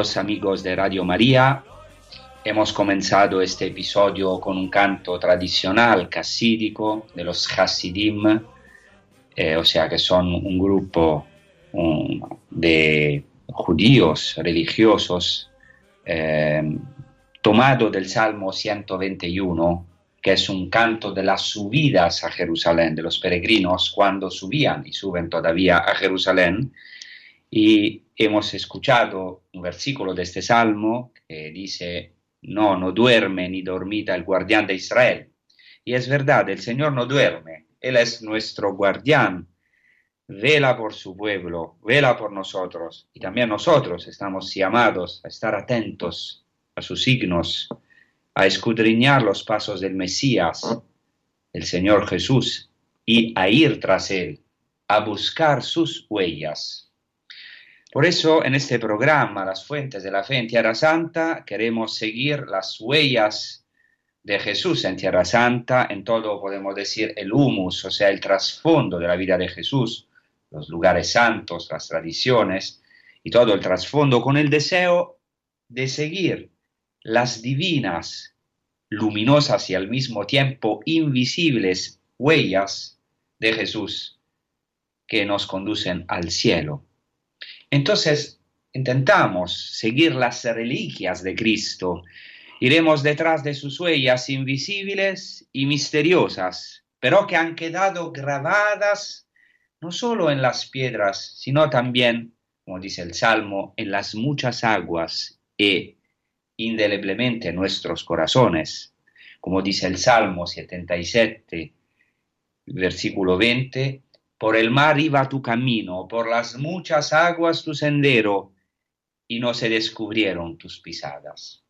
Amigos de Radio María, hemos comenzado este episodio con un canto tradicional casídico de los Hasidim, eh, o sea que son un grupo de judíos religiosos eh, tomado del Salmo 121, que es un canto de las subidas a Jerusalén, de los peregrinos cuando subían y suben todavía a Jerusalén. Y hemos escuchado un versículo de este salmo que dice, no, no duerme ni dormita el guardián de Israel. Y es verdad, el Señor no duerme, Él es nuestro guardián, vela por su pueblo, vela por nosotros. Y también nosotros estamos llamados a estar atentos a sus signos, a escudriñar los pasos del Mesías, el Señor Jesús, y a ir tras Él, a buscar sus huellas. Por eso en este programa, Las Fuentes de la Fe en Tierra Santa, queremos seguir las huellas de Jesús en Tierra Santa, en todo podemos decir el humus, o sea, el trasfondo de la vida de Jesús, los lugares santos, las tradiciones y todo el trasfondo con el deseo de seguir las divinas, luminosas y al mismo tiempo invisibles huellas de Jesús que nos conducen al cielo. Entonces, intentamos seguir las reliquias de Cristo. Iremos detrás de sus huellas invisibles y misteriosas, pero que han quedado grabadas no solo en las piedras, sino también, como dice el Salmo, en las muchas aguas e indeleblemente en nuestros corazones. Como dice el Salmo 77, versículo 20, por el mar iba tu camino, por las muchas aguas tu sendero, y no se descubrieron tus pisadas.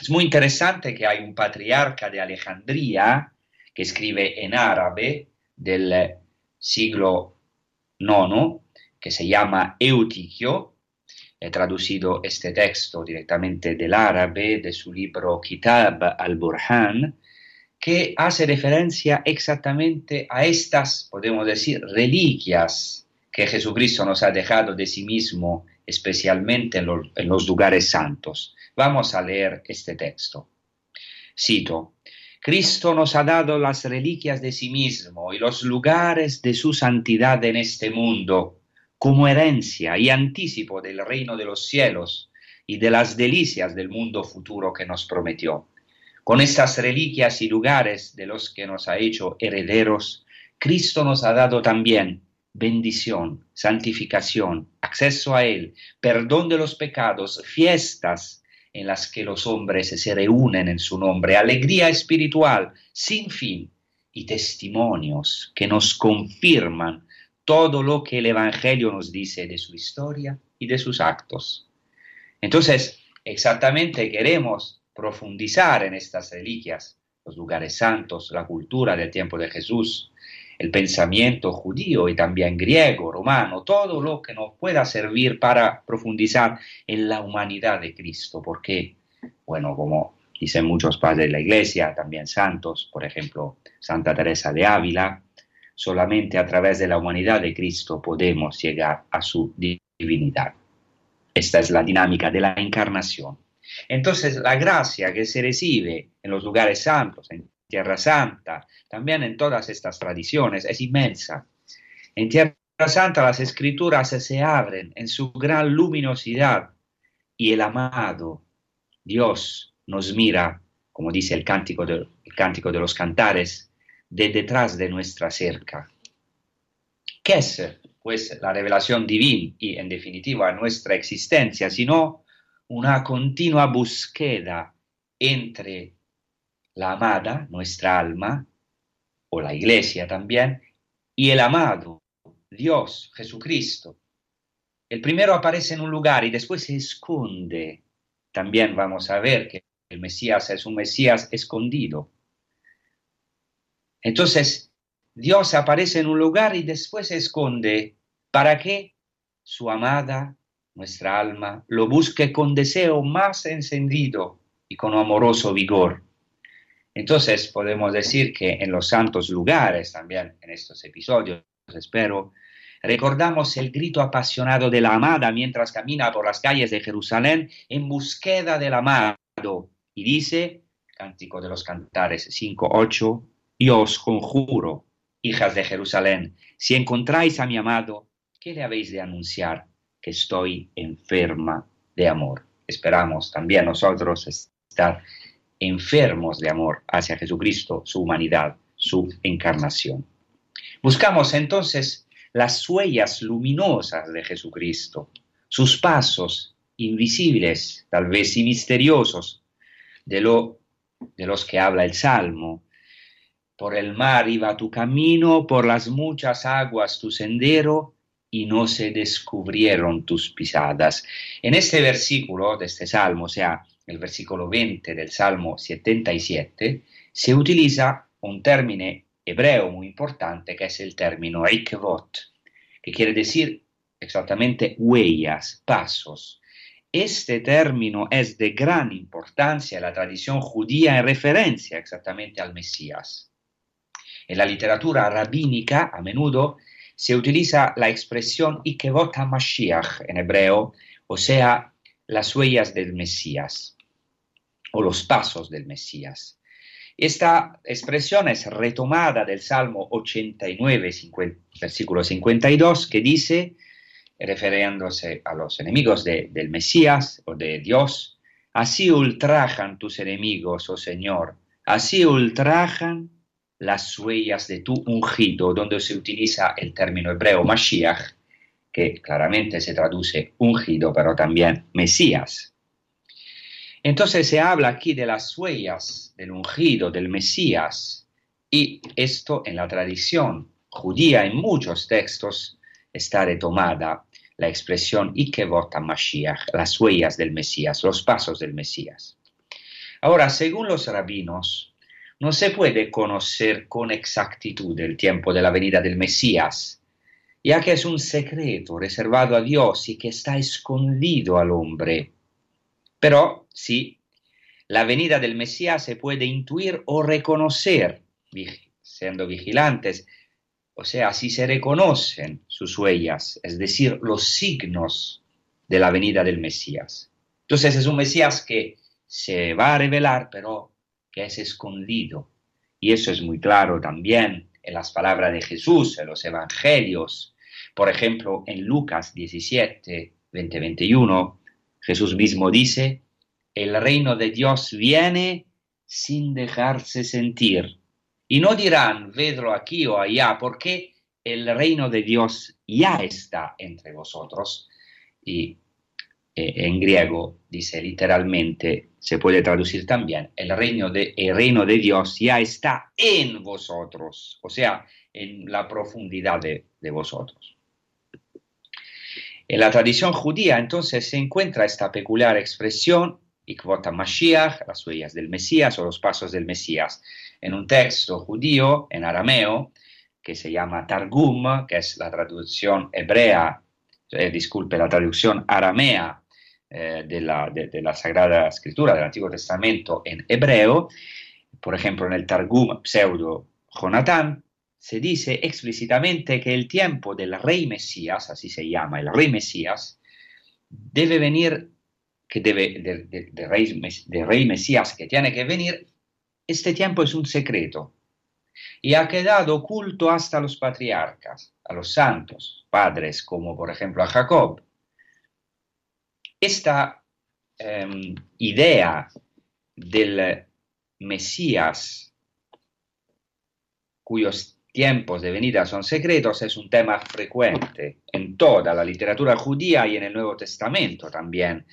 Es muy interesante que hay un patriarca de Alejandría que escribe en árabe del siglo IX, que se llama Eutiquio. He traducido este texto directamente del árabe de su libro Kitab al-Burhan, que hace referencia exactamente a estas, podemos decir, reliquias que Jesucristo nos ha dejado de sí mismo, especialmente en los, lugares santos. Vamos a leer este texto. Cito, Cristo nos ha dado las reliquias de sí mismo y los lugares de su santidad en este mundo como herencia y anticipo del reino de los cielos y de las delicias del mundo futuro que nos prometió. Con estas reliquias y lugares de los que nos ha hecho herederos, Cristo nos ha dado también bendición, santificación, acceso a Él, perdón de los pecados, fiestas en las que los hombres se reúnen en su nombre, alegría espiritual sin fin y testimonios que nos confirman todo lo que el Evangelio nos dice de su historia y de sus actos. Entonces, exactamente queremos profundizar en estas reliquias, los lugares santos, la cultura del tiempo de Jesús, el pensamiento judío y también griego, romano, todo lo que nos pueda servir para profundizar en la humanidad de Cristo, porque, bueno, como dicen muchos padres de la Iglesia, también santos, por ejemplo, Santa Teresa de Ávila, solamente a través de la humanidad de Cristo podemos llegar a su divinidad. Esta es la dinámica de la encarnación Entonces la gracia que se recibe en los lugares santos, en Tierra Santa, también en todas estas tradiciones, es inmensa. En Tierra Santa las escrituras se abren en su gran luminosidad y el amado Dios nos mira, como dice el cántico de, los cantares, de detrás de nuestra cerca. ¿Qué es, pues, la revelación divina y, en definitiva, nuestra existencia, sino una continua búsqueda entre la amada, nuestra alma, o la iglesia también, y el amado, Dios, Jesucristo. El primero aparece en un lugar y después se esconde. También vamos a ver que el Mesías es un Mesías escondido. Entonces, Dios aparece en un lugar y después se esconde para que su amada, nuestra alma, lo busque con deseo más encendido y con amoroso vigor. Entonces podemos decir que en los santos lugares, también en estos episodios, espero, recordamos el grito apasionado de la amada mientras camina por las calles de Jerusalén en búsqueda del amado. Y dice, Cántico de los Cantares 5.8, yo os conjuro, hijas de Jerusalén, si encontráis a mi amado, ¿qué le habéis de anunciar? Que estoy enferma de amor. Esperamos también nosotros estar enfermos de amor hacia Jesucristo, su humanidad, su encarnación. Buscamos entonces las huellas luminosas de Jesucristo, sus pasos invisibles, tal vez y misteriosos, de, lo, de los que habla el Salmo, por el mar iba tu camino, por las muchas aguas tu sendero, y no se descubrieron tus pisadas. En este versículo de este salmo, o sea, el versículo 20 del Salmo 77, se utiliza un término hebreo muy importante que es el término ikvot, que quiere decir exactamente huellas, pasos. Este término es de gran importancia en la tradición judía en referencia exactamente al Mesías. En la literatura rabínica a menudo se utiliza la expresión Ikevot Mashiach en hebreo, o sea, las huellas del Mesías o los pasos del Mesías. Esta expresión es retomada del Salmo 89, versículo 52, que dice, refiriéndose a los enemigos del Mesías o de Dios, así ultrajan tus enemigos, oh Señor, así ultrajan las huellas de tu ungido, donde se utiliza el término hebreo Mashiach, que claramente se traduce ungido, pero también Mesías. Entonces se habla aquí de las huellas del ungido, del Mesías, y esto en la tradición judía, en muchos textos, está retomada la expresión Ikevot Mashiach, las huellas del Mesías, los pasos del Mesías. Ahora, según los rabinos, no se puede conocer con exactitud el tiempo de la venida del Mesías, ya que es un secreto reservado a Dios y que está escondido al hombre. Pero sí, la venida del Mesías se puede intuir o reconocer, siendo vigilantes, o sea, si se reconocen sus huellas, es decir, los signos de la venida del Mesías. Entonces es un Mesías que se va a revelar, pero es escondido. Y eso es muy claro también en las palabras de Jesús, en los evangelios. Por ejemplo, en Lucas 17, 20, 21, Jesús mismo dice, el reino de Dios viene sin dejarse sentir. Y no dirán, vedlo aquí o allá, porque el reino de Dios ya está entre vosotros. Y en griego dice literalmente, se puede traducir también, el reino, de, el reino de Dios ya está en vosotros, o sea, en la profundidad de, vosotros. En la tradición judía entonces se encuentra esta peculiar expresión, Ikvota Mashiach, las huellas del Mesías o los pasos del Mesías, en un texto judío en arameo que se llama Targum, que es la traducción hebrea, eh, disculpe, la traducción aramea eh, de, la, de, la, Sagrada Escritura del Antiguo Testamento en hebreo, por ejemplo en el Targum pseudo Jonatán, se dice explícitamente que el tiempo del rey Mesías, así se llama el rey Mesías, debe venir que debe, del rey, de rey Mesías que tiene que venir, este tiempo es un secreto y ha quedado oculto hasta los patriarcas, a los santos, padres como por ejemplo a Jacob. Esta em, idea del Mesías, cuyos tiempos de venida son secretos, es un tema frecuente en toda la literatura judía y en el Nuevo Testamento también.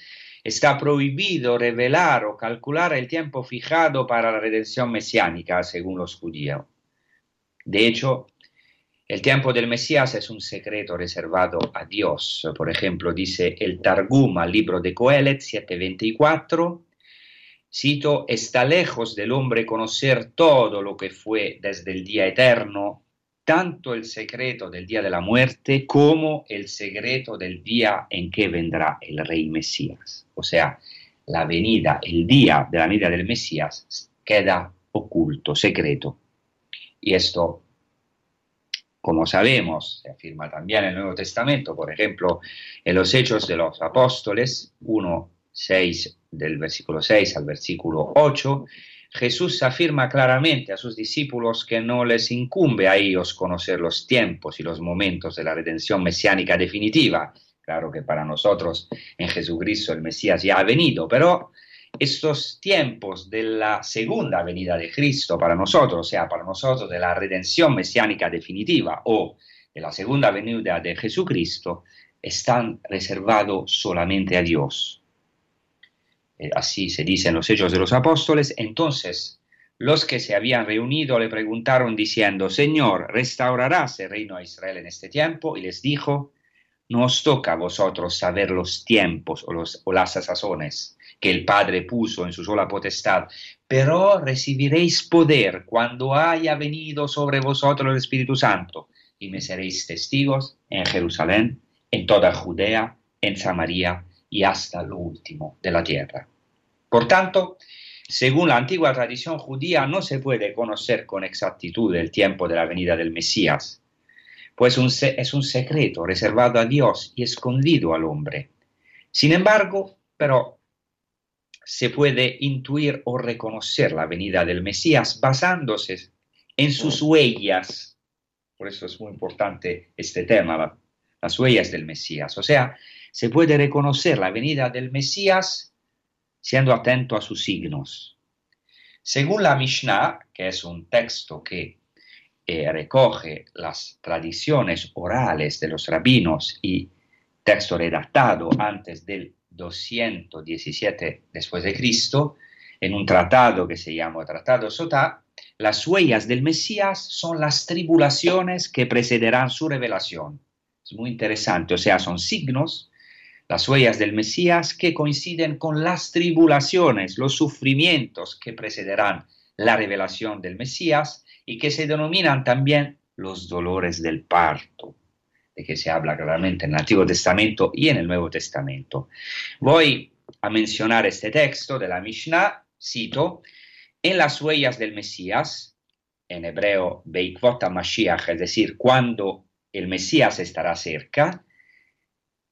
Está prohibido revelar o calcular el tiempo fijado para la redención mesiánica, según los judíos. De hecho, el tiempo del Mesías es un secreto reservado a Dios. Por ejemplo, dice el Targum al libro de Coelet 724, cito, está lejos del hombre conocer todo lo que fue desde el día eterno, tanto el secreto del día de la muerte como el secreto del día en que vendrá el rey Mesías. O sea, la venida, el día de la venida del Mesías queda oculto, secreto. Y esto, como sabemos, se afirma también en el Nuevo Testamento, por ejemplo, en los Hechos de los Apóstoles 1, 6, del versículo 6 al versículo 8, Jesús afirma claramente a sus discípulos que no les incumbe a ellos conocer los tiempos y los momentos de la redención mesiánica definitiva. Claro que para nosotros en Jesucristo el Mesías ya ha venido, pero estos tiempos de la segunda venida de Cristo para nosotros, o sea, para nosotros de la redención mesiánica definitiva o de la segunda venida de Jesucristo, están reservados solamente a Dios. Eh, así se dice en los Hechos de los Apóstoles. Entonces, los que se habían reunido le preguntaron diciendo, Señor, ¿restaurarás el reino a Israel en este tiempo? Y les dijo, no os toca a vosotros saber los tiempos o, o las sazones que el Padre puso en su sola potestad, pero recibiréis poder cuando haya venido sobre vosotros el Espíritu Santo, y me seréis testigos en Jerusalén, en toda Judea, en Samaria y hasta lo último de la tierra. Por tanto, según la antigua tradición judía, no se puede conocer con exactitud el tiempo de la venida del Mesías, pues es un secreto reservado a Dios y escondido al hombre. Sin embargo, pero se puede intuir o reconocer la venida del Mesías basándose en sus huellas. Por eso es muy importante este tema, las huellas del Mesías. O sea, se puede reconocer la venida del Mesías siendo atento a sus signos. Según la Mishnah, que es un texto que eh, recoge las tradiciones orales de los rabinos y texto redactado antes del 217 después de Cristo, en un tratado que se llama Tratado Sotá, las huellas del Mesías son las tribulaciones que precederán su revelación. Es muy interesante, o sea, son signos, las huellas del Mesías que coinciden con las tribulaciones, los sufrimientos que precederán la revelación del Mesías y que se denominan también los dolores del parto de que se habla claramente en el Antiguo Testamento y en el Nuevo Testamento. Voy a mencionar este texto de la Mishnah, cito, en las huellas del Mesías, en hebreo Beikvot Mashiach, es decir, cuando el Mesías estará cerca,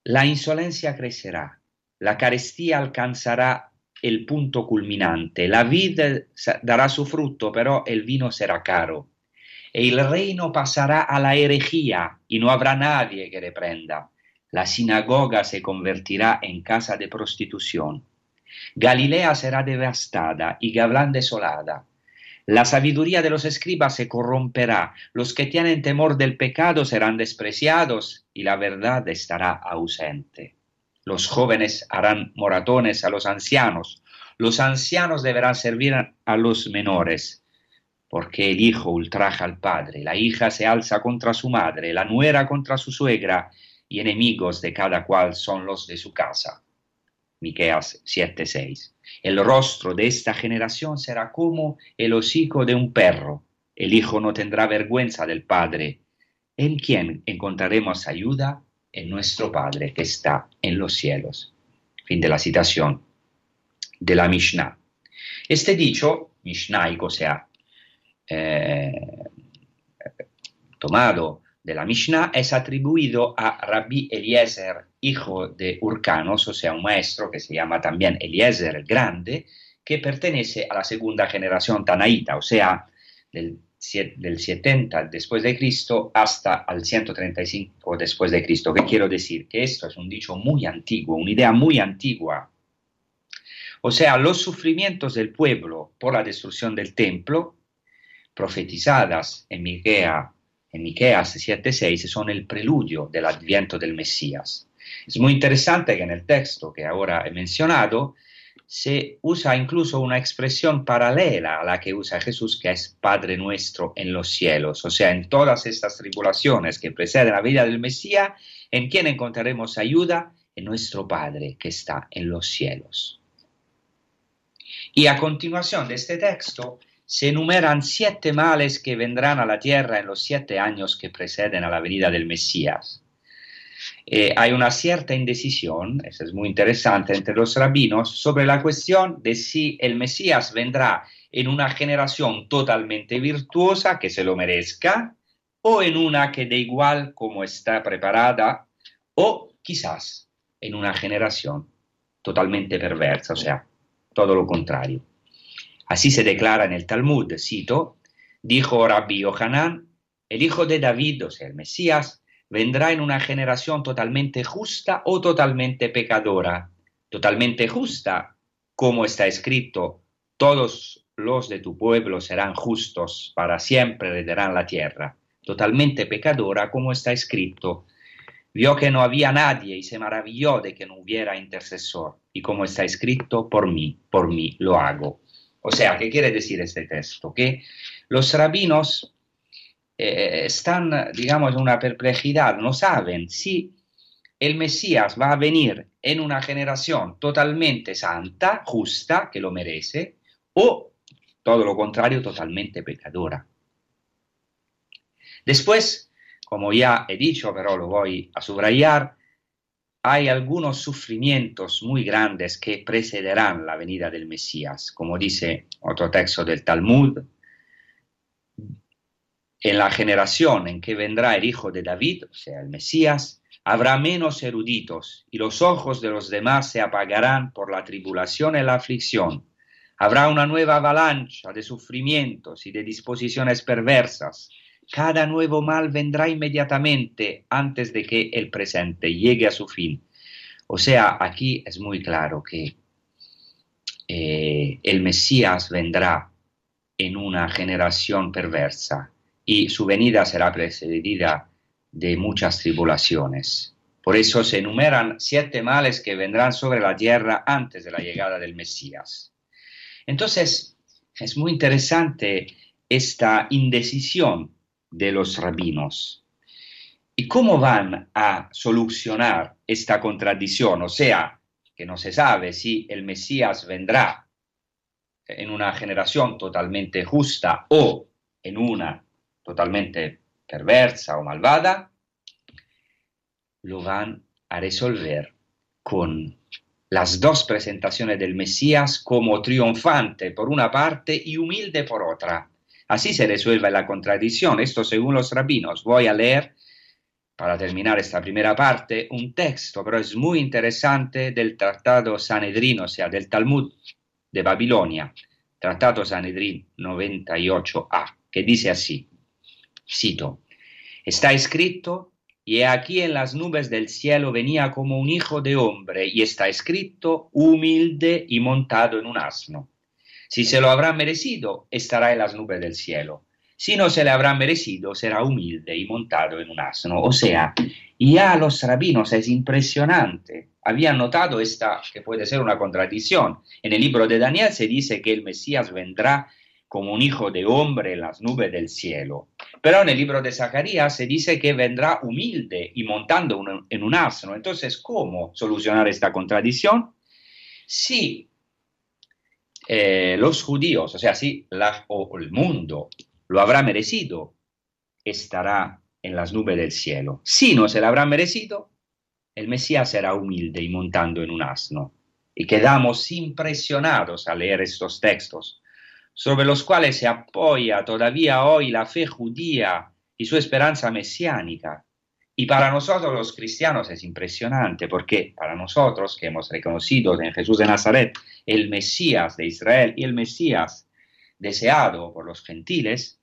la insolencia crecerá, la carestía alcanzará el punto culminante, la vida dará su fruto, pero el vino será caro el reino pasará a la herejía y no habrá nadie que reprenda. La sinagoga se convertirá en casa de prostitución. Galilea será devastada y Gablán desolada. La sabiduría de los escribas se corromperá, los que tienen temor del pecado serán despreciados y la verdad estará ausente. Los jóvenes harán moratones a los ancianos, los ancianos deberán servir a los menores, porque el hijo ultraja al padre, la hija se alza contra su madre, la nuera contra su suegra, y enemigos de cada cual son los de su casa. Miqueas 7:6. El rostro de esta generación será como el hocico de un perro. El hijo no tendrá vergüenza del padre. ¿En quién encontraremos ayuda? En nuestro Padre que está en los cielos. Fin de la citación de la Mishnah. Este dicho, Mishnaico, o sea, eh, tomado de la Mishnah es atribuido a Rabbi Eliezer, hijo de Urcanos, o sea, un maestro que se llama también Eliezer el Grande, que pertenece a la segunda generación tanaíta, o sea, del, del 70 después de Cristo hasta el 135 después de Cristo. ¿Qué quiero decir? Que esto es un dicho muy antiguo, una idea muy antigua. O sea, los sufrimientos del pueblo por la destrucción del templo, profetizadas en Miquea en Miqueas 7:6 son el preludio del adviento del Mesías. Es muy interesante que en el texto que ahora he mencionado se usa incluso una expresión paralela a la que usa Jesús, que es Padre nuestro en los cielos. O sea, en todas estas tribulaciones que preceden la vida del Mesías, ¿en quién encontraremos ayuda? En nuestro Padre que está en los cielos. Y a continuación de este texto, se enumeran siete males que vendrán a la tierra en los siete años que preceden a la venida del Mesías. Eh, hay una cierta indecisión, eso es muy interesante, entre los rabinos sobre la cuestión de si el Mesías vendrá en una generación totalmente virtuosa que se lo merezca o en una que de igual como está preparada o quizás en una generación totalmente perversa, o sea, todo lo contrario. Así se declara en el Talmud, cito, dijo Rabbi Yohanan, el hijo de David, o sea, el Mesías, vendrá en una generación totalmente justa o totalmente pecadora. Totalmente justa, como está escrito, todos los de tu pueblo serán justos, para siempre heredarán la tierra. Totalmente pecadora, como está escrito, vio que no había nadie y se maravilló de que no hubiera intercesor. Y como está escrito, por mí, por mí lo hago. O sea, ¿qué quiere decir este texto? Que los rabinos eh, están, digamos, en una perplejidad, no saben si el Mesías va a venir en una generación totalmente santa, justa, que lo merece, o todo lo contrario, totalmente pecadora. Después, como ya he dicho, pero lo voy a subrayar, hay algunos sufrimientos muy grandes que precederán la venida del Mesías, como dice otro texto del Talmud. En la generación en que vendrá el hijo de David, o sea, el Mesías, habrá menos eruditos y los ojos de los demás se apagarán por la tribulación y la aflicción. Habrá una nueva avalancha de sufrimientos y de disposiciones perversas cada nuevo mal vendrá inmediatamente antes de que el presente llegue a su fin. O sea, aquí es muy claro que eh, el Mesías vendrá en una generación perversa y su venida será precedida de muchas tribulaciones. Por eso se enumeran siete males que vendrán sobre la tierra antes de la llegada del Mesías. Entonces, es muy interesante esta indecisión de los rabinos. ¿Y cómo van a solucionar esta contradicción? O sea, que no se sabe si el Mesías vendrá en una generación totalmente justa o en una totalmente perversa o malvada, lo van a resolver con las dos presentaciones del Mesías como triunfante por una parte y humilde por otra. Así se resuelve la contradicción. Esto según los rabinos. Voy a leer, para terminar esta primera parte, un texto, pero es muy interesante, del Tratado Sanedrino, o sea, del Talmud de Babilonia, Tratado Sanedrín 98a, que dice así, cito, está escrito, y aquí en las nubes del cielo venía como un hijo de hombre, y está escrito, humilde y montado en un asno. Si se lo habrá merecido, estará en las nubes del cielo. Si no se le habrá merecido, será humilde y montado en un asno. O sea, ya los rabinos es impresionante. Habían notado esta, que puede ser una contradicción. En el libro de Daniel se dice que el Mesías vendrá como un hijo de hombre en las nubes del cielo. Pero en el libro de Zacarías se dice que vendrá humilde y montando en un asno. Entonces, ¿cómo solucionar esta contradicción? Si eh, los judíos, o sea, si la, o el mundo lo habrá merecido, estará en las nubes del cielo. Si no se lo habrá merecido, el Mesías será humilde y montando en un asno. Y quedamos impresionados al leer estos textos, sobre los cuales se apoya todavía hoy la fe judía y su esperanza mesiánica. Y para nosotros los cristianos es impresionante porque para nosotros que hemos reconocido en Jesús de Nazaret el Mesías de Israel y el Mesías deseado por los gentiles,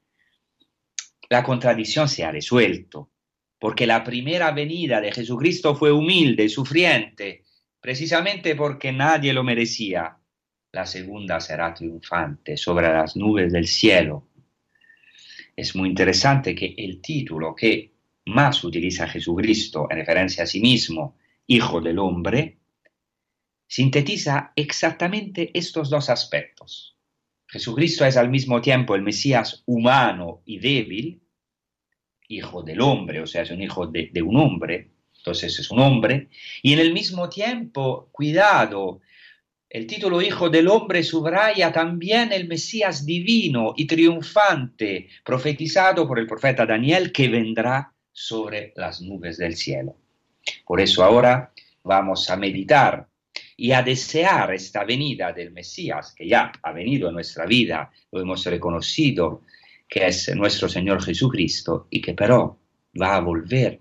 la contradicción se ha resuelto, porque la primera venida de Jesucristo fue humilde, sufriente, precisamente porque nadie lo merecía. La segunda será triunfante sobre las nubes del cielo. Es muy interesante que el título que más utiliza Jesucristo en referencia a sí mismo, Hijo del Hombre, sintetiza exactamente estos dos aspectos. Jesucristo es al mismo tiempo el Mesías humano y débil, hijo del hombre, o sea, es un hijo de, de un hombre, entonces es un hombre, y en el mismo tiempo, cuidado, el título Hijo del Hombre subraya también el Mesías divino y triunfante profetizado por el profeta Daniel que vendrá sobre las nubes del cielo. Por eso ahora vamos a meditar y a desear esta venida del Mesías que ya ha venido en nuestra vida, lo hemos reconocido, que es nuestro Señor Jesucristo y que pero va a volver,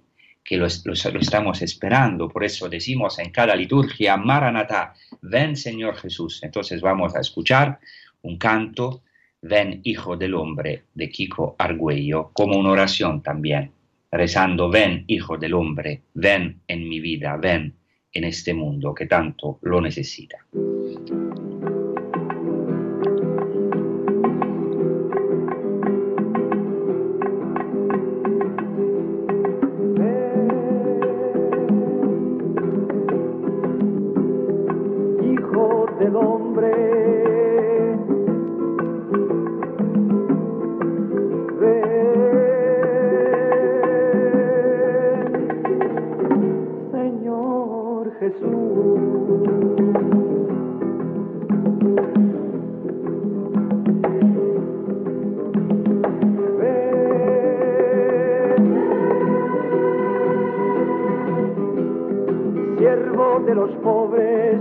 que lo, estamos esperando. Por eso decimos en cada liturgia, Maranatha, ven Señor Jesús. Entonces vamos a escuchar un canto, ven Hijo del Hombre, de Kiko Argüello, como una oración también, rezando, ven Hijo del Hombre, ven en mi vida, ven en este mundo que tanto lo necesita. siervo de los pobres.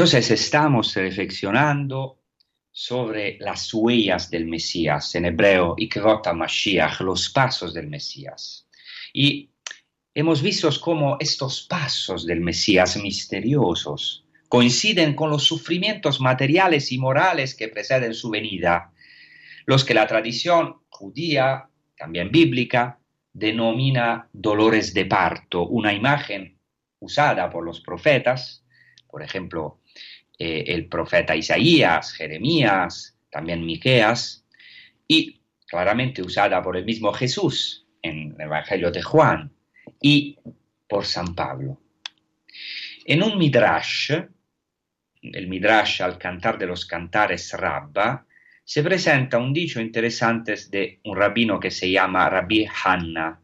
Entonces estamos reflexionando sobre las huellas del Mesías, en hebreo, Ikvot Mashiach, los pasos del Mesías. Y hemos visto cómo estos pasos del Mesías misteriosos coinciden con los sufrimientos materiales y morales que preceden su venida, los que la tradición judía, también bíblica, denomina dolores de parto, una imagen usada por los profetas, por ejemplo, eh, el profeta Isaías, Jeremías, también Miqueas, y claramente usada por el mismo Jesús en el Evangelio de Juan y por San Pablo. En un midrash, el midrash al cantar de los cantares Rabba, se presenta un dicho interesante de un rabino que se llama Rabbi Hanna.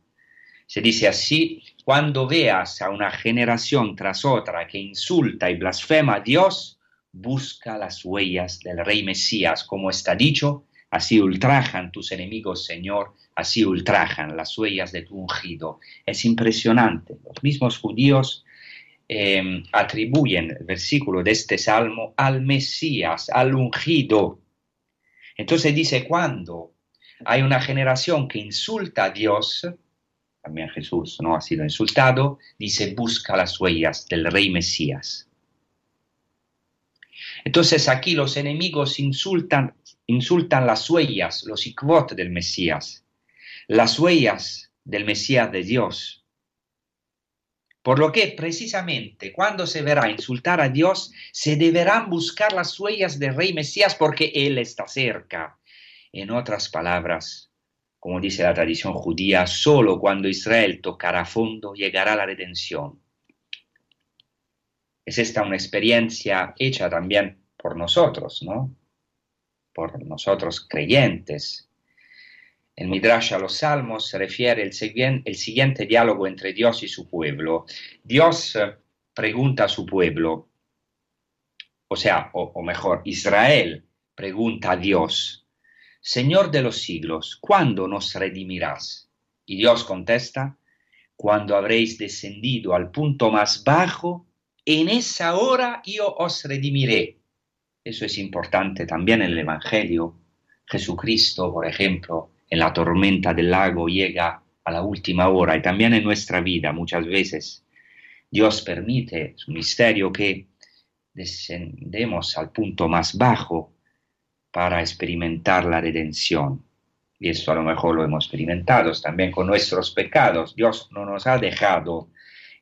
Se dice así, cuando veas a una generación tras otra que insulta y blasfema a Dios, busca las huellas del rey Mesías, como está dicho, así ultrajan tus enemigos, Señor, así ultrajan las huellas de tu ungido. Es impresionante. Los mismos judíos em, atribuyen el versículo de este salmo al Mesías, al ungido. Entonces dice, cuando hay una generación que insulta a Dios, también Jesús no ha sido insultado, dice, busca las huellas del rey Mesías. Entonces aquí los enemigos insultan, insultan las huellas, los ikvot del Mesías, las huellas del Mesías de Dios. Por lo que precisamente cuando se verá insultar a Dios, se deberán buscar las huellas del rey Mesías porque Él está cerca. En otras palabras, como dice la tradición judía, solo cuando Israel tocará fondo llegará la redención. Es esta una experiencia hecha también por nosotros, ¿no? Por nosotros creyentes. En Midrash a los Salmos refiere el, el siguiente diálogo entre Dios y su pueblo. Dios eh, pregunta a su pueblo, o sea, o mejor, Israel pregunta a Dios, Señor de los siglos, ¿cuándo nos redimirás? Y Dios contesta, cuando habréis descendido al punto más bajo en esa hora yo os redimiré. Eso es importante también en el Evangelio. Jesucristo, por ejemplo, en la tormenta del lago llega a la última hora y también en nuestra vida muchas veces Dios permite su misterio que descendemos al punto más bajo para experimentar la redención. Y esto a lo mejor lo hemos experimentado también con nuestros pecados. Dios no nos ha dejado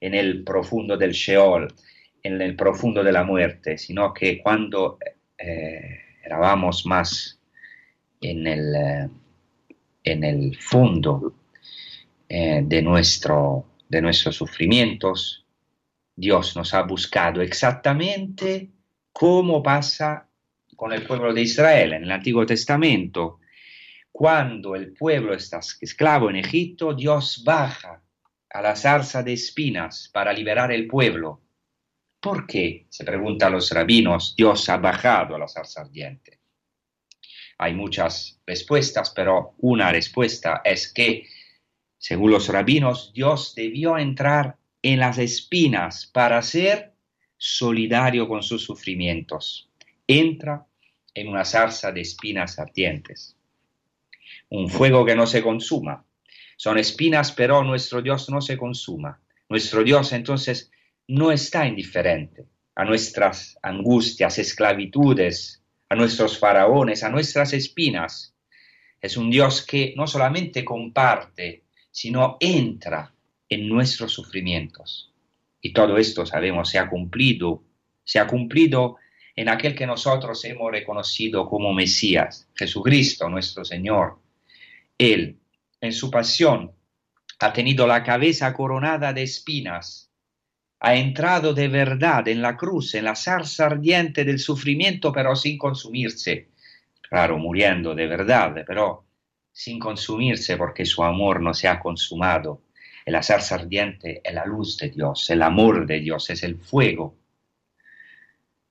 en el profundo del Sheol, en el profundo de la muerte, sino que cuando eh, más en el, eh, en el fondo eh, de, nuestro, de nuestros sufrimientos, Dios nos ha buscado exactamente como pasa con el pueblo de Israel en el Antiguo Testamento. Cuando el pueblo está esclavo en Egipto, Dios baja a la zarza de espinas para liberar el pueblo ¿Por qué? Se preguntan los rabinos, Dios ha bajado a la zarza ardiente. Hay muchas respuestas, pero una respuesta es que, según los rabinos, Dios debió entrar en las espinas para ser solidario con sus sufrimientos. Entra en una zarza de espinas ardientes. Un fuego que no se consuma. Son espinas, pero nuestro Dios no se consuma. Nuestro Dios entonces no está indiferente a nuestras angustias, esclavitudes, a nuestros faraones, a nuestras espinas. Es un Dios que no solamente comparte, sino entra en nuestros sufrimientos. Y todo esto, sabemos, se ha cumplido, se ha cumplido en aquel que nosotros hemos reconocido como Mesías, Jesucristo, nuestro Señor. Él, en su pasión, ha tenido la cabeza coronada de espinas ha entrado de verdad en la cruz, en la zarza ardiente del sufrimiento, pero sin consumirse. Claro, muriendo de verdad, pero sin consumirse porque su amor no se ha consumado. la zarza ardiente es la luz de Dios, el amor de Dios, es el fuego.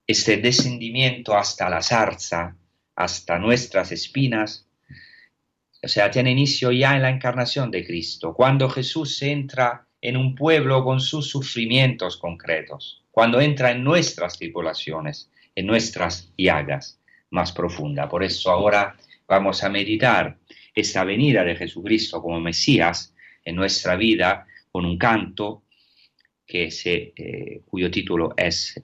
Este descendimiento hasta la zarza, hasta nuestras espinas, o sea, tiene inicio ya en la encarnación de Cristo. Cuando Jesús entra en un pueblo con sus sufrimientos concretos, cuando entra en nuestras tribulaciones, en nuestras llagas más profundas. Por eso ahora vamos a meditar esta venida de Jesucristo como Mesías en nuestra vida con un canto que eh, cuyo título es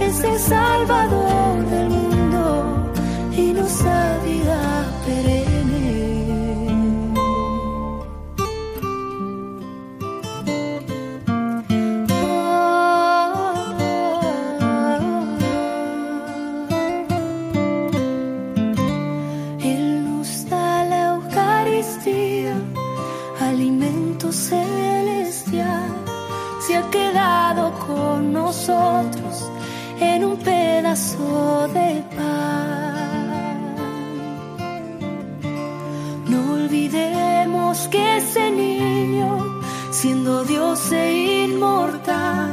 Es el Salvador del mundo y nos ha. nosotros en un pedazo de pan. No olvidemos que ese niño, siendo Dios e inmortal,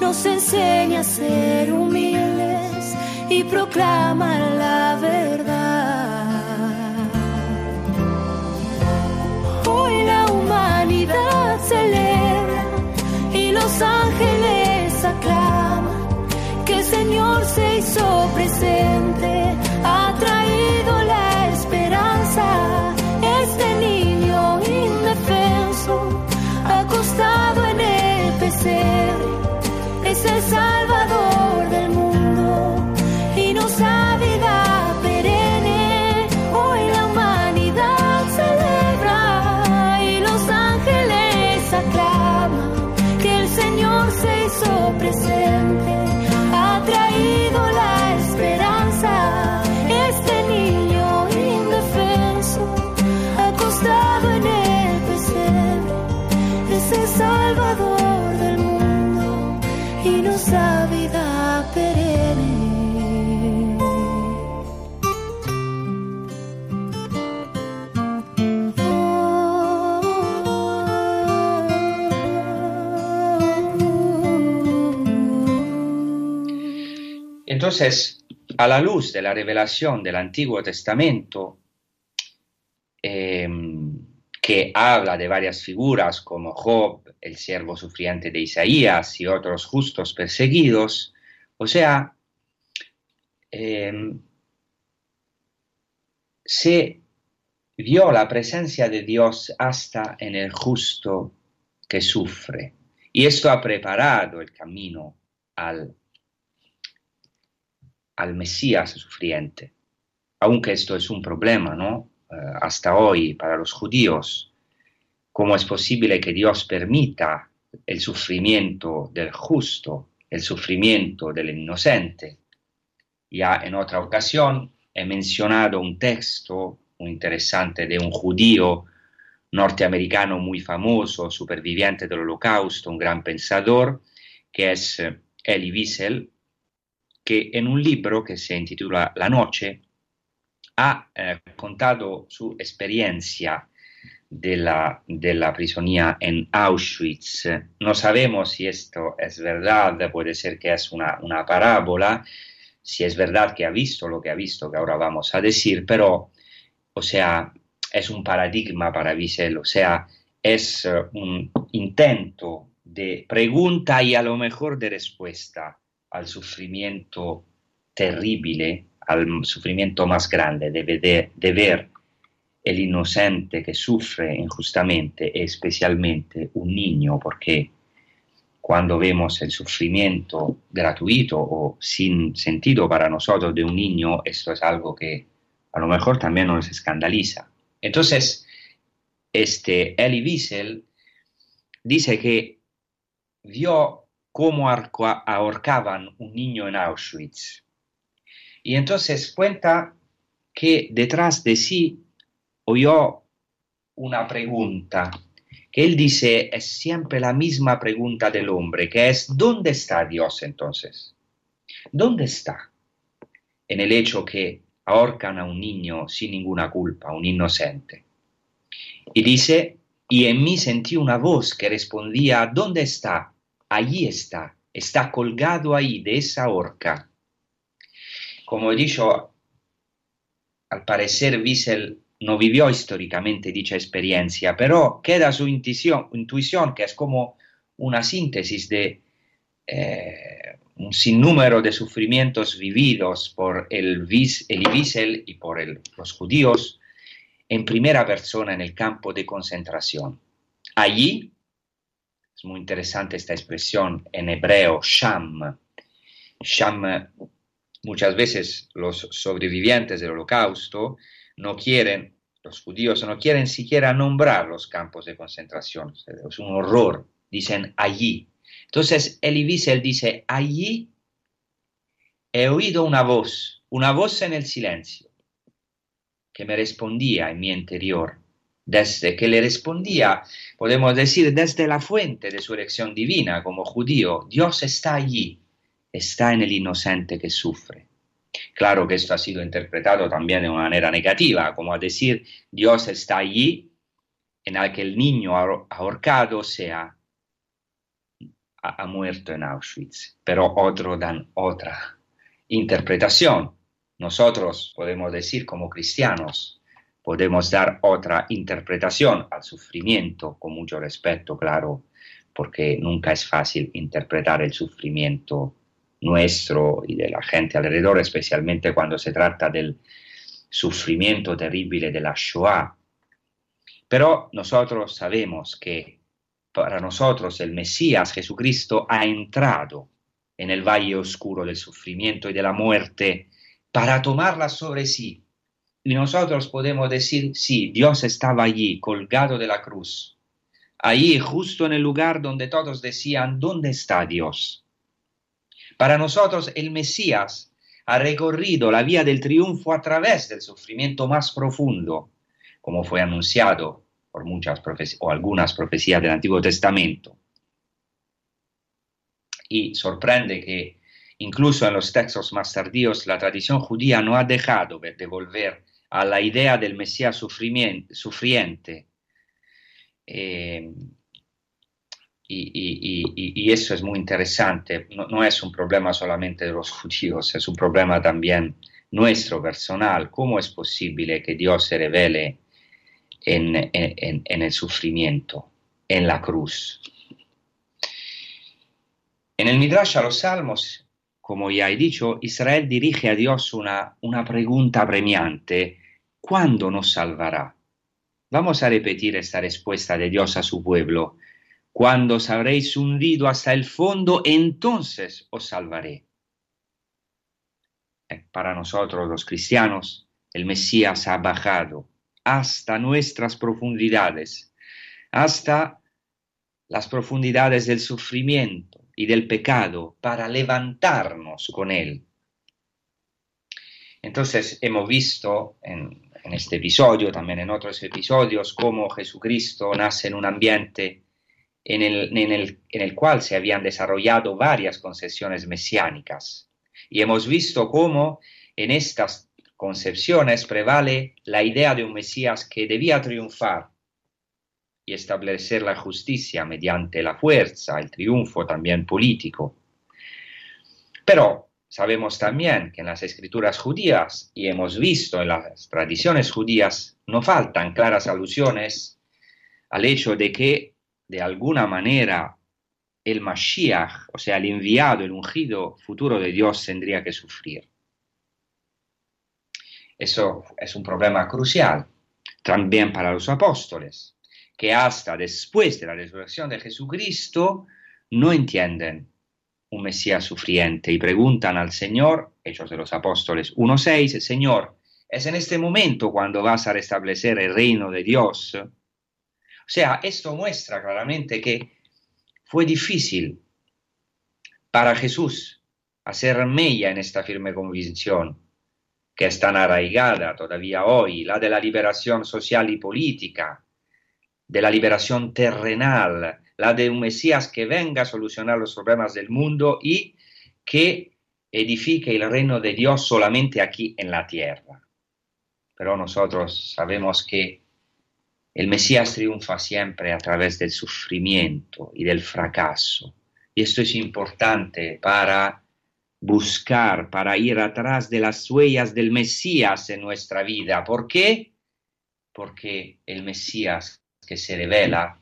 nos enseña a ser humildes y proclama la esperanza. Entonces, a la luz de la revelación del Antiguo Testamento, em, que habla de varias figuras como Job, el siervo sufriente de Isaías y otros justos perseguidos, o sea, em, se vio la presencia de Dios hasta en el justo que sufre. Y esto ha preparado el camino al al Mesías sufriente. Aunque esto es un problema, ¿no? Eh, hasta hoy para los judíos, ¿cómo es posible que Dios permita el sufrimiento del justo, el sufrimiento del inocente? Ya en otra ocasión he mencionado un texto muy interesante de un judío norteamericano muy famoso, superviviente del holocausto, un gran pensador, que es eh, Elie Wiesel, que en un libro que se intitula La Noche ha eh, contado su experiencia de la, de la en Auschwitz. No sabemos si esto es verdad, puede ser que es una, una parábola, si es verdad que ha visto lo que ha visto, que ahora vamos a decir, pero, o sea, es un paradigma para Wiesel, o sea, es un intento de pregunta y a lo mejor de respuesta al sufrimiento terrible, al sufrimiento más grande de, ver el inocente que sufre injustamente, especialmente un niño, porque cuando vemos el sufrimiento gratuito o sin sentido para nosotros de un niño, esto es algo que a lo mejor también nos escandaliza. Entonces, este Elie Wiesel dice que vio cómo ahorcaban un niño en Auschwitz. Y entonces cuenta que detrás de sí oyó una pregunta que él dice es siempre la misma pregunta del hombre, que es ¿dónde está Dios entonces? ¿Dónde está? En el hecho que ahorcan a un niño sin ninguna culpa, un inocente. Y dice, y en mí sentí una voz que respondía, ¿dónde está? Allí está, está colgado ahí de esa horca. Como he dicho, al parecer Wiesel no vivió históricamente dicha experiencia, pero queda su intuición, que es como una síntesis de eh, un sinnúmero de sufrimientos vividos por el, el Wiesel y por los judíos en primera persona en el campo de concentración. Allí, es muy interesante esta expresión en hebreo, Sham. Sham, muchas veces los sobrevivientes del holocausto no quieren, los judíos no quieren siquiera nombrar los campos de concentración, es un horror, dicen allí. Entonces Elie Wiesel dice, allí he oído una voz, una voz en el silencio, que me respondía en mi interior, desde que le respondía, podemos decir, desde la fuente de su elección divina como judío, Dios está allí, está en el inocente que sufre. Claro que esto ha sido interpretado también de una manera negativa, como a decir, Dios está allí en el que el niño ahorcado sea ha, muerto en Auschwitz, pero otro dan otra interpretación. Nosotros podemos decir como cristianos, podemos dar otra interpretación al sufrimiento, con mucho respeto, claro, porque nunca es fácil interpretar el sufrimiento nuestro y de la gente alrededor, especialmente cuando se trata del sufrimiento terrible de la Shoah. Pero nosotros sabemos que para nosotros el Mesías Jesucristo ha entrado en el valle oscuro del sufrimiento y de la muerte para tomarla sobre sí. Nosotros podemos decir, sí, Dios estaba allí, colgado de la cruz, allí justo en el lugar donde todos decían, ¿dónde está Dios? Para nosotros el Mesías ha recorrido la vía del triunfo a través del sufrimiento más profundo, como fue anunciado por muchas o algunas profecías del Antiguo Testamento. Y sorprende que incluso en los textos más tardíos la tradición judía no ha dejado de volver a la idea del Mesías sufriente. Eh, y, eso es muy interesante. No, es un problema solamente de los judíos, es un problema también nuestro, personal. ¿Cómo es posible que Dios se revele en, en el sufrimiento, en la cruz? En el Midrash a los Salmos, como ya he dicho, Israel dirige a Dios una, una pregunta premiante. ¿Cuándo nos salvará? Vamos a repetir esta respuesta de Dios a su pueblo cuando os habréis hundido hasta el fondo, entonces os salvaré. Eh, para nosotros los cristianos, el Mesías ha bajado hasta nuestras profundidades, hasta las profundidades del sufrimiento y del pecado, para levantarnos con Él. Entonces hemos visto en, en este episodio, también en otros episodios, cómo Jesucristo nace en un ambiente en el, cual se habían desarrollado varias concepciones mesiánicas. Y hemos visto cómo en estas concepciones prevale la idea de un Mesías que debía triunfar y establecer la justicia mediante la fuerza, el triunfo también político. Pero sabemos también que en las escrituras judías, y hemos visto en las tradiciones judías, no faltan claras alusiones al hecho de que de alguna manera el Mashiach, o sea, el enviado, el ungido futuro de Dios, tendría que sufrir. Eso es un problema crucial también para los apóstoles, que hasta después de la resurrección de Jesucristo no entienden un Mesías sufriente y preguntan al Señor, Hechos de los Apóstoles 1.6, Señor, ¿es en este momento cuando vas a restablecer el reino de Dios? O sea, esto muestra claramente que fue difícil para Jesús hacer mella en esta firme convicción que es tan arraigada todavía hoy, la de la liberación social y política, de la liberación terrenal, la de un Mesías que venga a solucionar los problemas del mundo y que edifique el reino de Dios solamente aquí en la tierra. Pero nosotros sabemos que el Mesías triunfa siempre a través del sufrimiento y del fracaso. Y esto es importante para buscar, para ir atrás de las huellas del Mesías en nuestra vida. ¿Por qué? Porque el Mesías que se revela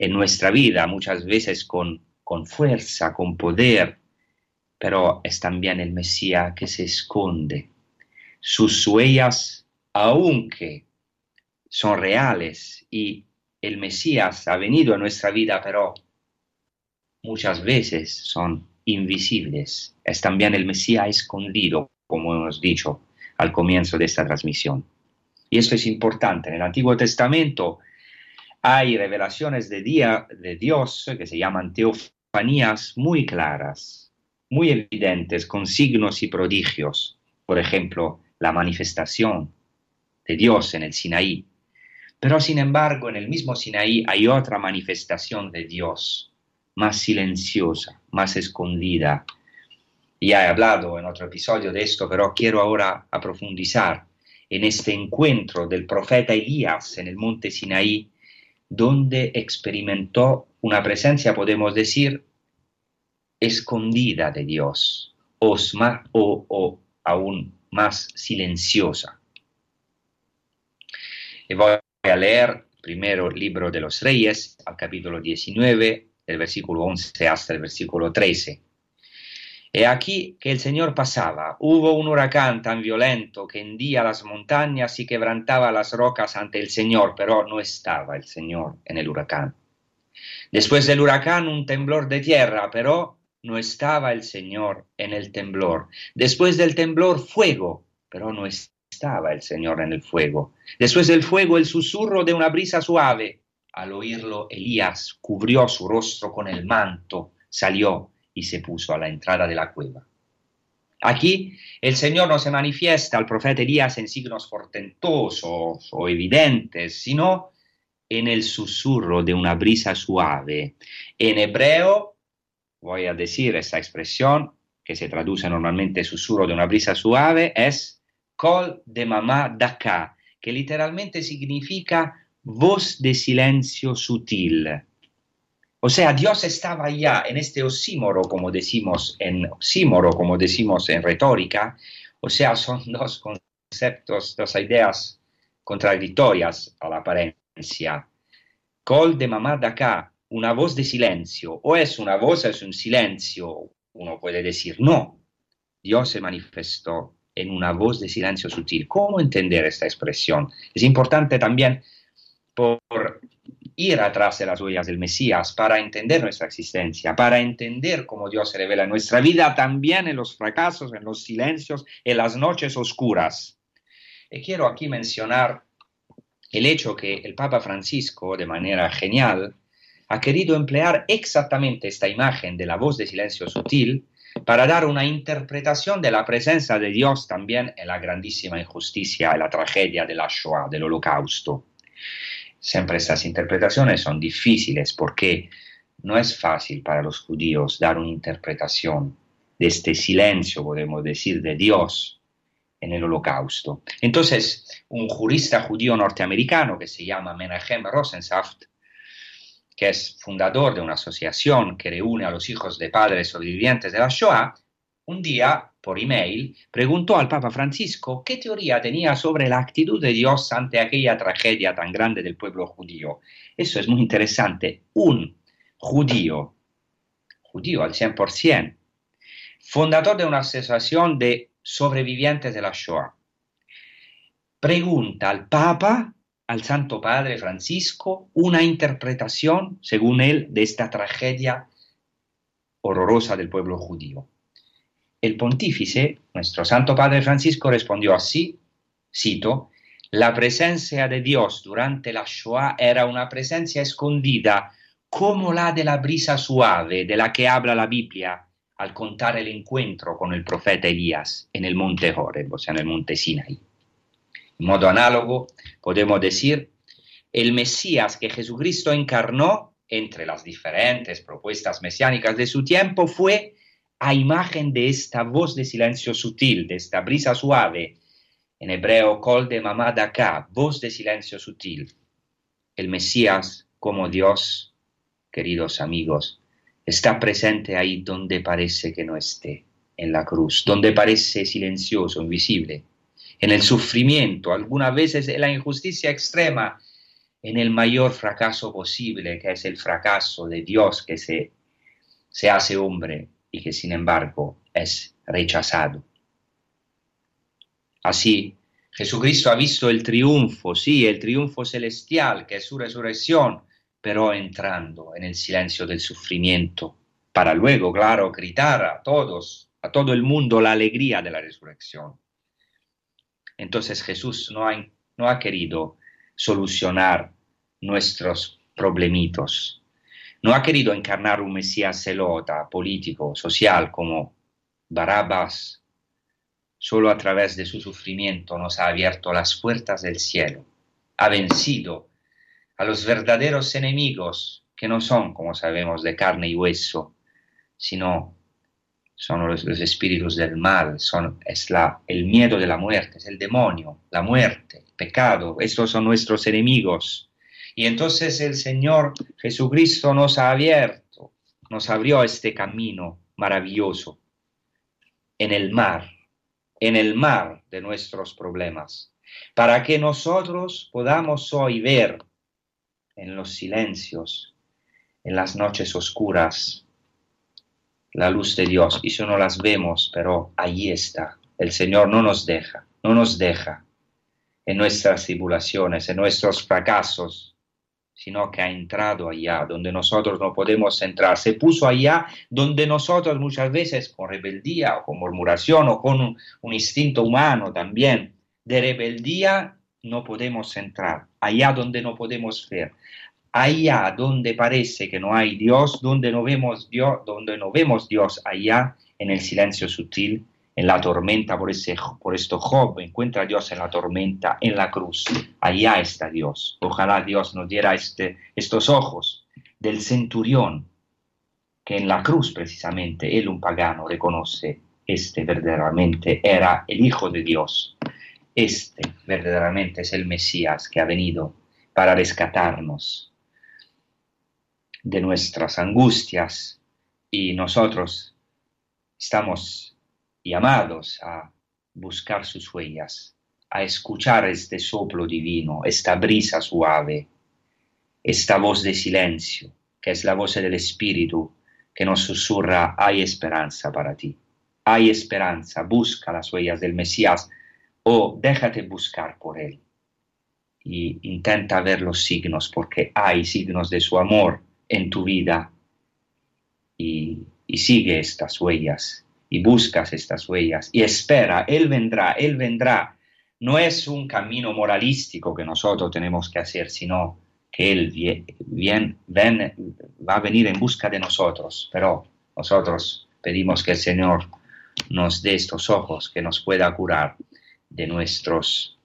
en nuestra vida muchas veces con, con fuerza, con poder, pero es también el Mesías que se esconde. Sus huellas, aunque son reales y el Mesías ha venido a nuestra vida, pero muchas veces son invisibles. Es también el Mesías escondido, como hemos dicho al comienzo de esta transmisión. Y esto es importante. En el Antiguo Testamento hay revelaciones de, día, de Dios que se llaman teofanías muy claras, muy evidentes, con signos y prodigios. Por ejemplo, la manifestación de Dios en el Sinaí. Pero sin embargo, en el mismo Sinaí hay otra manifestación de Dios más silenciosa, más escondida. Ya he hablado en otro episodio de esto, pero quiero ahora profundizar en este encuentro del profeta Elías en el monte Sinaí, donde experimentó una presencia, podemos decir, escondida de Dios, o, o, o aún más silenciosa. Y voy a leer primero el libro de los reyes, al capítulo 19, del versículo 11 hasta el versículo 13. He aquí que el Señor pasaba. Hubo un huracán tan violento que hendía las montañas y quebrantaba las rocas ante el Señor, pero no estaba el Señor en el huracán. Después del huracán un temblor de tierra, pero no estaba el Señor en el temblor. Después del temblor fuego, pero no estaba el Señor en el fuego. Después del fuego el susurro de una brisa suave, al oírlo, Elías cubrió su rostro con el manto, salió y se puso a la entrada de la cueva. Aquí el Señor no se manifiesta al profeta Elías en signos portentosos o evidentes, sino en el susurro de una brisa suave. En hebreo, voy a decir esta expresión que se traduce normalmente susurro de una brisa suave, es kol de mamá daka, que literalmente significa voz de silencio sutil. O sea, Dios estaba ya en este osímoro, como decimos en oxímoro, como decimos en retórica. O sea, son dos conceptos, dos ideas contradictorias a la apariencia. Col de mamá de acá, una voz de silencio. O es una voz, es un silencio. Uno puede decir no. Dios se manifestó en una voz de silencio sutil. ¿Cómo entender esta expresión? Es importante también por ir atrás de las huellas del Mesías para entender nuestra existencia, para entender cómo Dios se revela en nuestra vida, también en los fracasos, en los silencios, en las noches oscuras. Y quiero aquí mencionar el hecho que el Papa Francisco, de manera genial, ha querido emplear exactamente esta imagen de la voz de silencio sutil para dar una interpretación de la presencia de Dios también en la grandísima injusticia y la tragedia de la Shoah, del holocausto. Siempre estas interpretaciones son difíciles porque no es fácil para los judíos dar una interpretación de este silencio, podemos decir, de Dios en el holocausto. Entonces, un jurista judío norteamericano que se llama Menachem Rosensaft, que es fundador de una asociación que reúne a los hijos de padres sobrevivientes de la Shoah, un día por email, preguntó al Papa Francisco qué teoría tenía sobre la actitud de Dios ante aquella tragedia tan grande del pueblo judío. Eso es muy interesante. Un judío judío al 100%, fundador de una asociación de sobrevivientes de la Shoah. Pregunta al Papa, al Santo Padre Francisco, una interpretación, según él, de esta tragedia horrorosa del pueblo judío. El pontífice, nuestro Santo Padre Francisco, respondió así, cito, la presencia de Dios durante la Shoah era una presencia escondida como la de la brisa suave de la que habla la Biblia al contar el encuentro con el profeta Elías en el monte Horeb, o sea, en el monte Sinai. En modo análogo, podemos decir, el Mesías que Jesucristo encarnó entre las diferentes propuestas mesiánicas de su tiempo fue a imagen de esta voz de silencio sutil, de esta brisa suave, en hebreo col de acá, voz de silencio sutil. El Mesías como Dios, queridos amigos, está presente ahí donde parece que no esté, en la cruz, donde parece silencioso, invisible, en el sufrimiento, algunas veces en la injusticia extrema, en el mayor fracaso posible, que es el fracaso de Dios que se, se hace hombre y que sin embargo es rechazado. Así, Jesucristo ha visto el triunfo, sí, el triunfo celestial, que es su resurrección, pero entrando en el silencio del sufrimiento, para luego, claro, gritar a todos, a todo el mundo la alegría de la resurrección. Entonces Jesús no ha, no ha querido solucionar nuestros problemitos, no ha querido encarnar un Mesías celota, político, social, como Barabas Solo a través de su sufrimiento nos ha abierto las puertas del cielo. Ha vencido a los verdaderos enemigos, que no son, como sabemos, de carne y hueso, sino son los, espíritus del mal, son, es la, el miedo de la muerte, es el demonio, la muerte, el pecado. Estos son nuestros enemigos. Y entonces el Señor Jesucristo nos ha abierto, nos abrió este camino maravilloso en el mar en el mar de nuestros problemas, para que nosotros podamos hoy ver en los silencios, en las noches oscuras, la luz de Dios. Y si no las vemos, pero allí está. El Señor no nos deja, no nos deja en nuestras tribulaciones, en nuestros fracasos, sino que ha entrado allá donde nosotros no podemos entrar. Se puso allá donde nosotros muchas veces con rebeldía o con murmuración o con un, instinto humano también de rebeldía no podemos entrar. Allá donde no podemos ver. Allá donde parece que no hay Dios, donde no vemos Dios, donde no vemos Dios allá en el silencio sutil en la tormenta, por, ese, por esto Job encuentra a Dios en la tormenta, en la cruz. Allá está Dios. Ojalá Dios nos diera este, estos ojos del centurión, que en la cruz precisamente él, un pagano, reconoce, este verdaderamente era el Hijo de Dios. Este verdaderamente es el Mesías que ha venido para rescatarnos de nuestras angustias y nosotros estamos llamados a buscar sus huellas, a escuchar este soplo divino, esta brisa suave, esta voz de silencio, que es la voz del Espíritu que nos susurra, hay esperanza para ti, hay esperanza, busca las huellas del Mesías o déjate buscar por él y intenta ver los signos porque hay signos de su amor en tu vida y, y sigue estas huellas y buscas estas huellas y espera, Él vendrá, Él vendrá. No es un camino moralístico que nosotros tenemos que hacer, sino que Él bien, va a venir en busca de nosotros, pero nosotros pedimos que el Señor nos dé estos ojos, que nos pueda curar de nuestros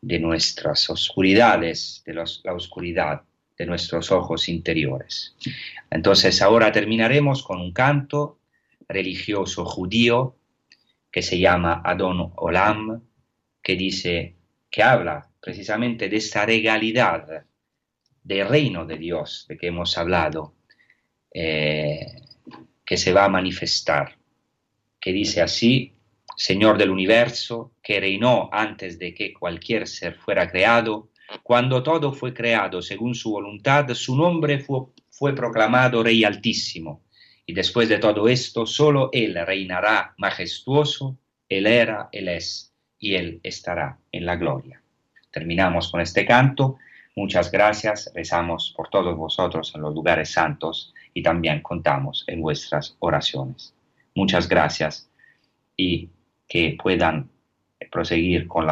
de nuestras oscuridades, de la oscuridad de nuestros ojos interiores. Entonces ahora terminaremos con un canto religioso judío que se llama Adon Olam, que dice, que habla precisamente de esta regalidad del reino de Dios de que hemos hablado, eh, que se va a manifestar, que dice así, Señor del universo, que reinó antes de que cualquier ser fuera creado, cuando todo fue creado según su voluntad, su nombre fue, fue proclamado Rey Altísimo Y después de todo esto, solo Él reinará majestuoso, Él era, Él es, y Él estará en la gloria. Terminamos con este canto. Muchas gracias. Rezamos por todos vosotros en los lugares santos y también contamos en vuestras oraciones. Muchas gracias y que puedan proseguir con,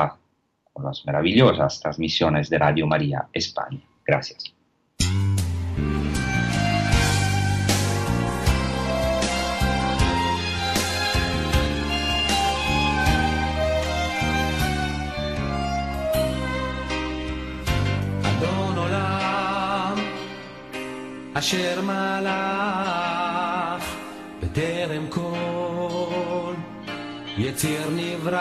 con las maravillosas transmisiones de Radio María España. Gracias. אשר מלך בטרם כל יציר נברא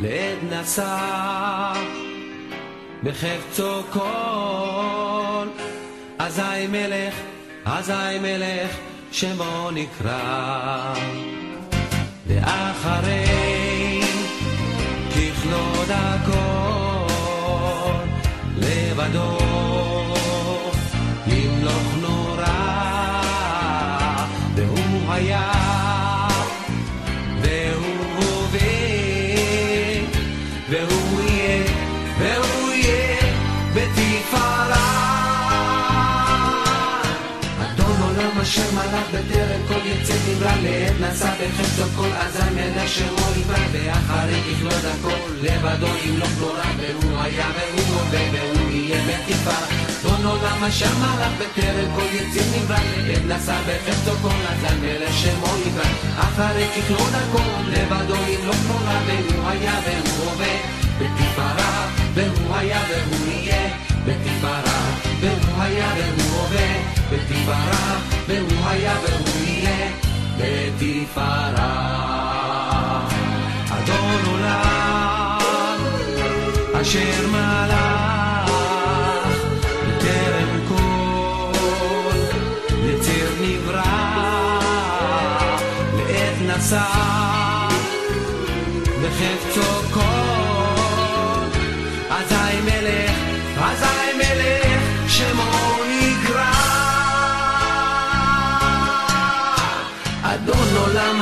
לעת נשא בחפצו כל. אזי מלך, אזי מלך שמו נקרא. ואחרי ככלות הכל לבדו יצא נברא לעת נשא בחפצו כל אזי מלך שמו יברא ואחרי ככלות הכל לבדו ימלוך נורא והוא היה והוא הווה והוא יהיה בתפארה דון עולם אשר מלך בטרם כל יצא נברא לעת נשא בחפצו כל אזי מלך שמו יברא אחרי ככלות הכל לבדו ימלוך נורא והוא היה והוא הווה בתפארה והוא היה והוא יהיה בתפארה והוא היה והוא הווה בתפארה והוא היה והוא אשר מלך בטרם כל יציר נברא לעת נשא בחפצו כל אזי מלך אזי מלך שמו אדון עולם